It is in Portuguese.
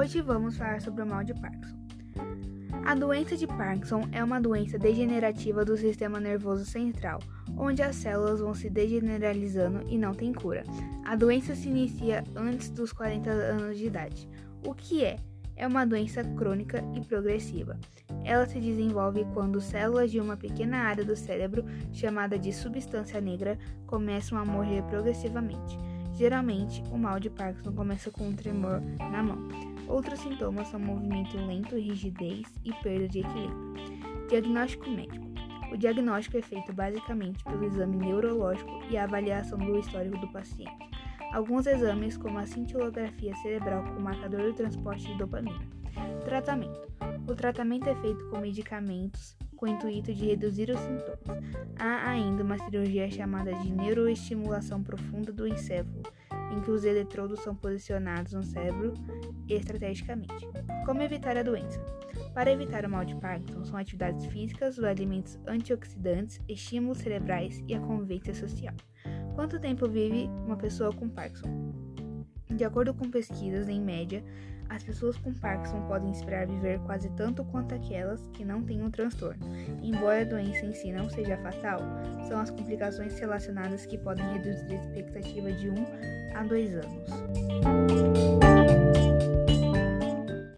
Hoje vamos falar sobre o mal de Parkinson. A doença de Parkinson é uma doença degenerativa do sistema nervoso central, onde as células vão se degeneralizando e não tem cura. A doença se inicia antes dos 40 anos de idade. O que é? É uma doença crônica e progressiva. Ela se desenvolve quando células de uma pequena área do cérebro, chamada de substância negra, começam a morrer progressivamente. Geralmente, o mal de Parkinson começa com um tremor na mão. Outros sintomas são movimento lento, rigidez e perda de equilíbrio. Diagnóstico médico. O diagnóstico é feito basicamente pelo exame neurológico e a avaliação do histórico do paciente. Alguns exames, como a cintilografia cerebral com marcador do transporte de dopamina. Tratamento. O tratamento é feito com medicamentos com o intuito de reduzir os sintomas. Há ainda uma cirurgia chamada de neuroestimulação profunda do encéfalo, em que os eletrodos são posicionados no cérebro estrategicamente. Como evitar a doença? Para evitar o mal de Parkinson, são atividades físicas, os alimentos antioxidantes, estímulos cerebrais e a convivência social. Quanto tempo vive uma pessoa com Parkinson? De acordo com pesquisas, em média, as pessoas com Parkinson podem esperar viver quase tanto quanto aquelas que não têm um transtorno. Embora a doença em si não seja fatal, são as complicações relacionadas que podem reduzir a expectativa de 1 a 2 anos.